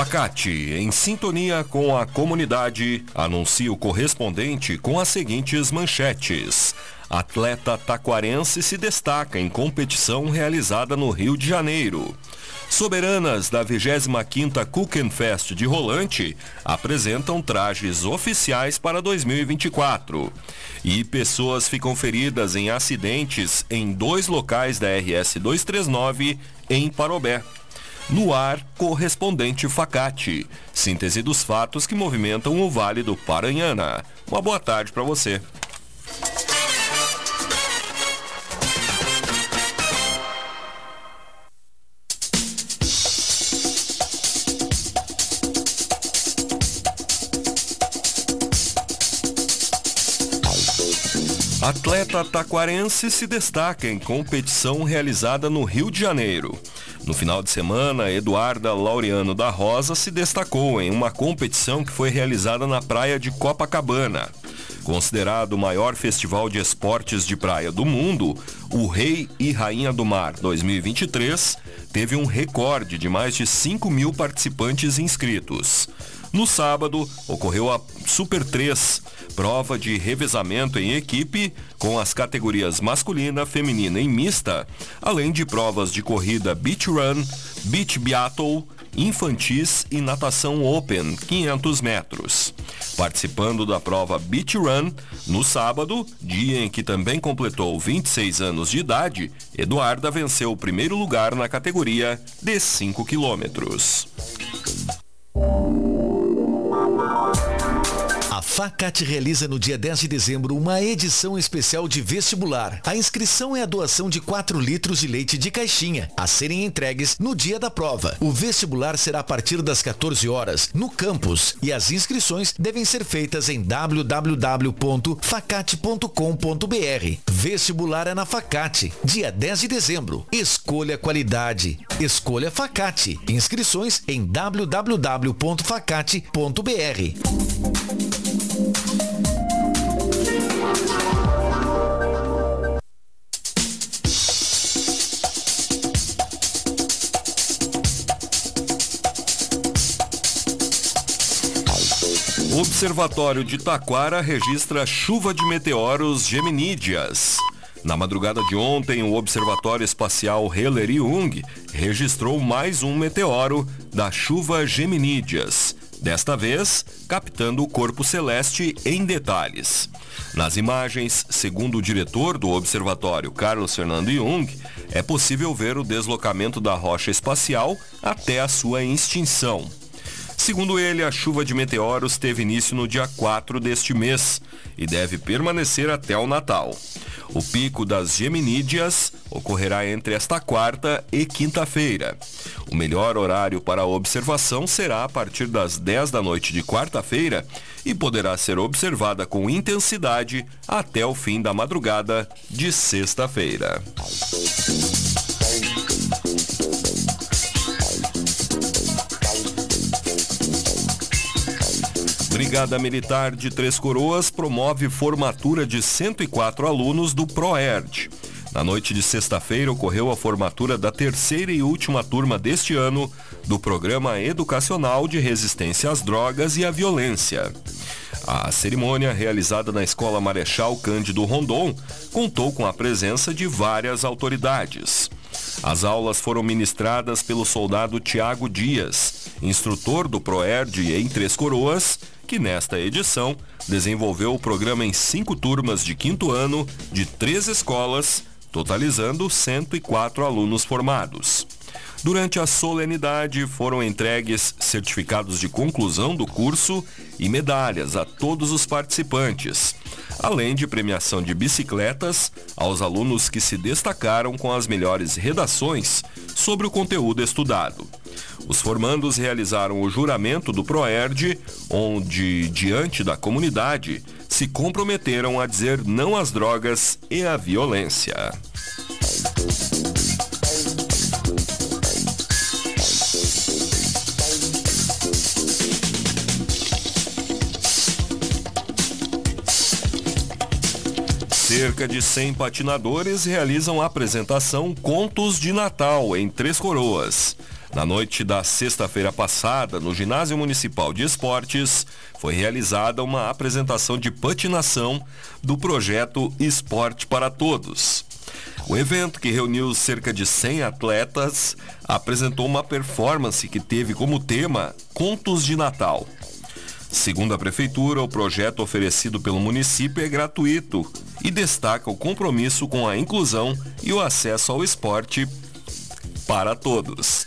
Facate, em sintonia com a comunidade, anuncia o correspondente com as seguintes manchetes. Atleta taquarense se destaca em competição realizada no Rio de Janeiro. Soberanas da 25ª Cookenfest de Rolante apresentam trajes oficiais para 2024. E pessoas ficam feridas em acidentes em dois locais da RS 239 em Parobé. No ar, correspondente Facate. Síntese dos fatos que movimentam o Vale do Paranhana. Uma boa tarde para você. Atleta taquarense se destaca em competição realizada no Rio de Janeiro. No final de semana, Eduarda Laureano da Rosa se destacou em uma competição que foi realizada na praia de Copacabana. Considerado o maior festival de esportes de praia do mundo, o Rei e Rainha do Mar 2023 teve um recorde de mais de 5 mil participantes inscritos. No sábado, ocorreu a Super 3, prova de revezamento em equipe com as categorias masculina, feminina e mista, além de provas de corrida beach run, beach biathlon, infantis e natação open 500 metros. Participando da prova Beach Run, no sábado, dia em que também completou 26 anos de idade, Eduarda venceu o primeiro lugar na categoria de 5 quilômetros. Facate realiza no dia 10 de dezembro uma edição especial de vestibular. A inscrição é a doação de 4 litros de leite de caixinha, a serem entregues no dia da prova. O vestibular será a partir das 14 horas, no campus, e as inscrições devem ser feitas em www.facate.com.br. Vestibular é na Facate, dia 10 de dezembro. Escolha qualidade. Escolha Facate. Inscrições em www.facate.br. Observatório de Taquara registra chuva de meteoros geminídeas. Na madrugada de ontem, o Observatório Espacial Heller-Jung registrou mais um meteoro da chuva geminídeas, desta vez captando o corpo celeste em detalhes. Nas imagens, segundo o diretor do observatório, Carlos Fernando Jung, é possível ver o deslocamento da rocha espacial até a sua extinção. Segundo ele, a chuva de meteoros teve início no dia 4 deste mês e deve permanecer até o Natal. O pico das Geminídeas ocorrerá entre esta quarta e quinta-feira. O melhor horário para a observação será a partir das 10 da noite de quarta-feira e poderá ser observada com intensidade até o fim da madrugada de sexta-feira. Brigada Militar de Três Coroas promove formatura de 104 alunos do ProERD. Na noite de sexta-feira ocorreu a formatura da terceira e última turma deste ano do Programa Educacional de Resistência às Drogas e à Violência. A cerimônia, realizada na Escola Marechal Cândido Rondon, contou com a presença de várias autoridades. As aulas foram ministradas pelo soldado Tiago Dias, instrutor do ProERD em Três Coroas, que nesta edição desenvolveu o programa em cinco turmas de quinto ano de três escolas, totalizando 104 alunos formados. Durante a solenidade foram entregues certificados de conclusão do curso e medalhas a todos os participantes, além de premiação de bicicletas aos alunos que se destacaram com as melhores redações sobre o conteúdo estudado. Os formandos realizaram o juramento do ProERD, onde, diante da comunidade, se comprometeram a dizer não às drogas e à violência. Cerca de 100 patinadores realizam a apresentação Contos de Natal em Três Coroas. Na noite da sexta-feira passada, no Ginásio Municipal de Esportes, foi realizada uma apresentação de patinação do projeto Esporte para Todos. O evento, que reuniu cerca de 100 atletas, apresentou uma performance que teve como tema Contos de Natal. Segundo a Prefeitura, o projeto oferecido pelo município é gratuito e destaca o compromisso com a inclusão e o acesso ao esporte para todos.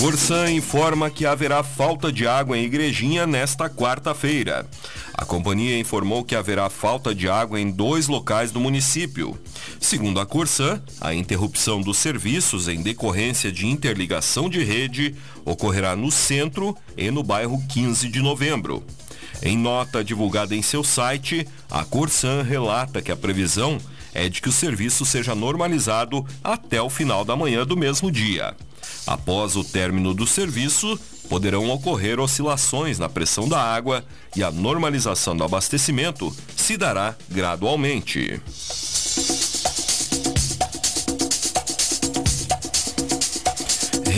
Corsan informa que haverá falta de água em Igrejinha nesta quarta-feira. A companhia informou que haverá falta de água em dois locais do município. Segundo a Corsan, a interrupção dos serviços em decorrência de interligação de rede ocorrerá no centro e no bairro 15 de novembro. Em nota divulgada em seu site, a Corsan relata que a previsão é de que o serviço seja normalizado até o final da manhã do mesmo dia. Após o término do serviço, poderão ocorrer oscilações na pressão da água e a normalização do abastecimento se dará gradualmente.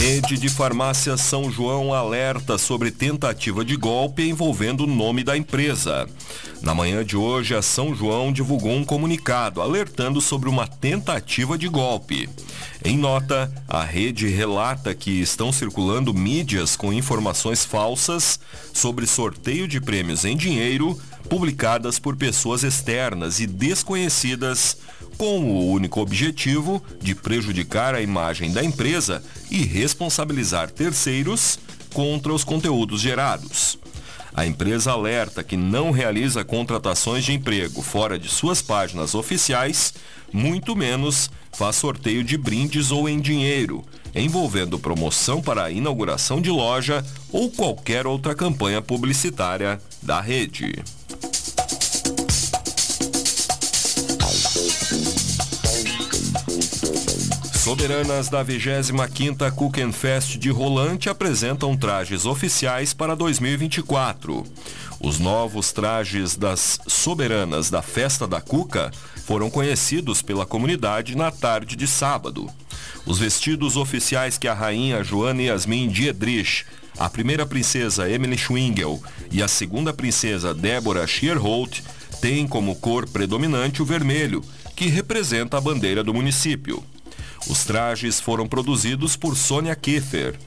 Rede de Farmácia São João alerta sobre tentativa de golpe envolvendo o nome da empresa. Na manhã de hoje, a São João divulgou um comunicado alertando sobre uma tentativa de golpe. Em nota, a rede relata que estão circulando mídias com informações falsas sobre sorteio de prêmios em dinheiro publicadas por pessoas externas e desconhecidas com o único objetivo de prejudicar a imagem da empresa e responsabilizar terceiros contra os conteúdos gerados. A empresa alerta que não realiza contratações de emprego fora de suas páginas oficiais, muito menos faz sorteio de brindes ou em dinheiro, envolvendo promoção para a inauguração de loja ou qualquer outra campanha publicitária da rede. Soberanas da 25ª Cookenfest de Rolante apresentam trajes oficiais para 2024. Os novos trajes das soberanas da Festa da Cuca foram conhecidos pela comunidade na tarde de sábado. Os vestidos oficiais que a rainha Joana Yasmin Diedrich, a primeira princesa Emily Schwingel e a segunda princesa Débora Schierholt têm como cor predominante o vermelho, que representa a bandeira do município. Os trajes foram produzidos por Sônia Kiefer.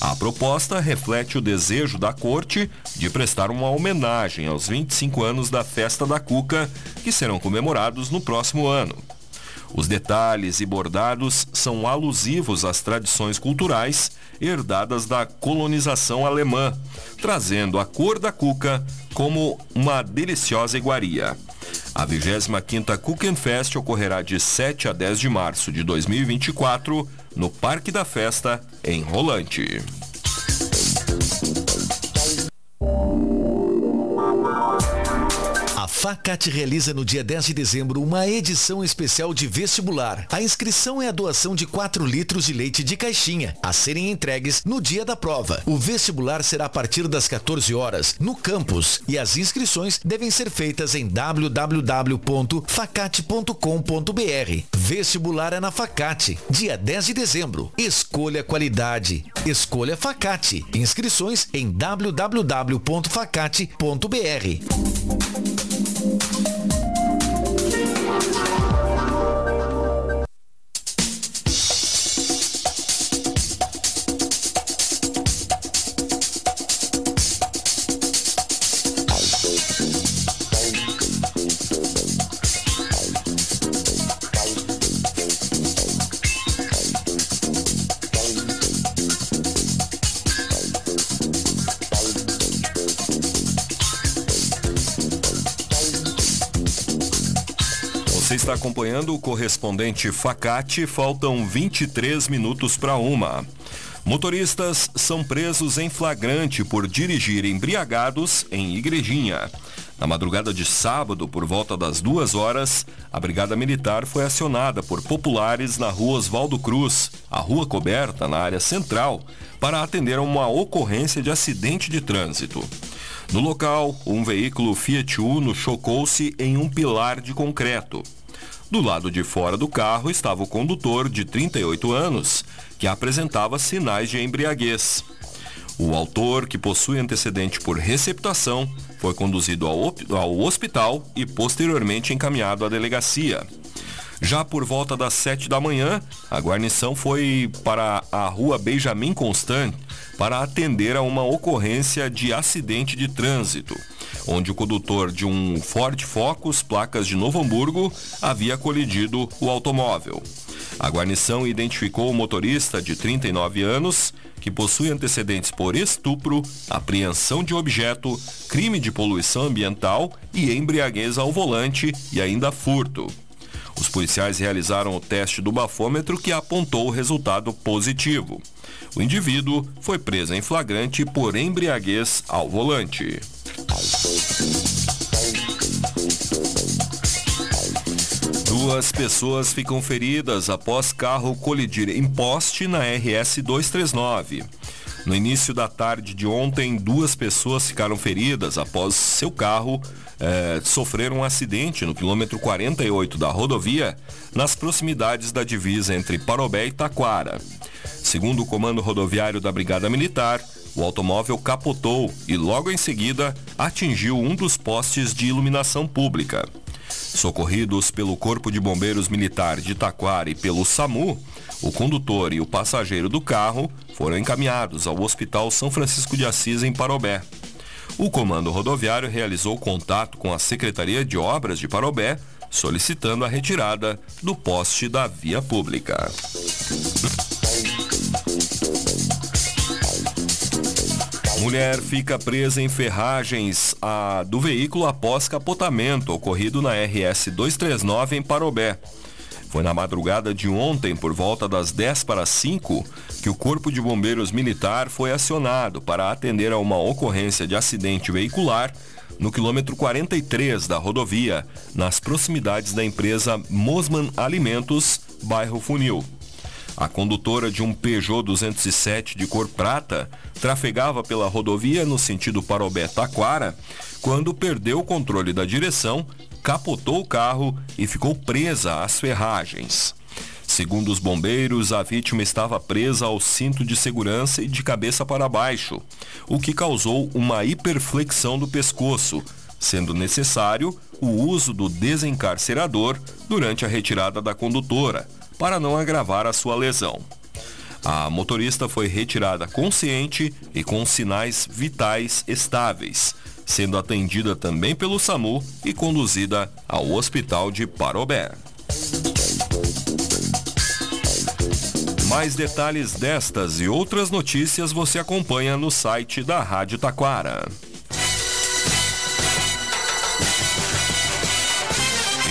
A proposta reflete o desejo da corte de prestar uma homenagem aos 25 anos da Festa da Cuca, que serão comemorados no próximo ano. Os detalhes e bordados são alusivos às tradições culturais herdadas da colonização alemã, trazendo a cor da cuca como uma deliciosa iguaria. A 25ª Kuchenfest ocorrerá de 7 a 10 de março de 2024 no Parque da Festa, em Rolante. Facate realiza no dia 10 de dezembro uma edição especial de vestibular. A inscrição é a doação de 4 litros de leite de caixinha, a serem entregues no dia da prova. O vestibular será a partir das 14 horas no campus e as inscrições devem ser feitas em www.facate.com.br. Vestibular é na Facate, dia 10 de dezembro. Escolha qualidade. Escolha Facate. Inscrições em www.facate.br. Você está acompanhando o correspondente Facate, faltam 23 minutos para uma. Motoristas são presos em flagrante por dirigir embriagados em Igrejinha. Na madrugada de sábado, por volta das duas horas, a Brigada Militar foi acionada por populares na rua Oswaldo Cruz, a rua coberta na área central, para atender a uma ocorrência de acidente de trânsito. No local, um veículo Fiat Uno chocou-se em um pilar de concreto. Do lado de fora do carro estava o condutor de 38 anos, que apresentava sinais de embriaguez. O autor, que possui antecedente por receptação, foi conduzido ao, ao hospital e posteriormente encaminhado à delegacia. Já por volta das 7 da manhã, a guarnição foi para a rua Benjamin Constant para atender a uma ocorrência de acidente de trânsito, onde o condutor de um Ford Focus, placas de Novo Hamburgo, havia colidido o automóvel. A guarnição identificou o motorista de 39 anos, que possui antecedentes por estupro, apreensão de objeto, crime de poluição ambiental e embriaguez ao volante e ainda furto. Os policiais realizaram o teste do bafômetro que apontou o resultado positivo. O indivíduo foi preso em flagrante por embriaguez ao volante. Duas pessoas ficam feridas após carro colidir em poste na RS 239. No início da tarde de ontem, duas pessoas ficaram feridas após seu carro eh, sofrer um acidente no quilômetro 48 da rodovia, nas proximidades da divisa entre Parobé e Taquara. Segundo o comando rodoviário da Brigada Militar, o automóvel capotou e logo em seguida atingiu um dos postes de iluminação pública. Socorridos pelo Corpo de Bombeiros Militar de Taquara e pelo SAMU, o condutor e o passageiro do carro foram encaminhados ao Hospital São Francisco de Assis em Parobé. O comando rodoviário realizou contato com a Secretaria de Obras de Parobé, solicitando a retirada do poste da via pública. Mulher fica presa em ferragens a, do veículo após capotamento ocorrido na RS 239 em Parobé. Foi na madrugada de ontem, por volta das 10 para 5, que o Corpo de Bombeiros Militar foi acionado para atender a uma ocorrência de acidente veicular no quilômetro 43 da rodovia, nas proximidades da empresa Mosman Alimentos, bairro Funil. A condutora de um Peugeot 207 de cor prata trafegava pela rodovia no sentido Parobé-Taquara quando perdeu o controle da direção, capotou o carro e ficou presa às ferragens. Segundo os bombeiros, a vítima estava presa ao cinto de segurança e de cabeça para baixo, o que causou uma hiperflexão do pescoço, sendo necessário o uso do desencarcerador durante a retirada da condutora, para não agravar a sua lesão. A motorista foi retirada consciente e com sinais vitais estáveis, sendo atendida também pelo SAMU e conduzida ao hospital de Parobé. Mais detalhes destas e outras notícias você acompanha no site da Rádio Taquara.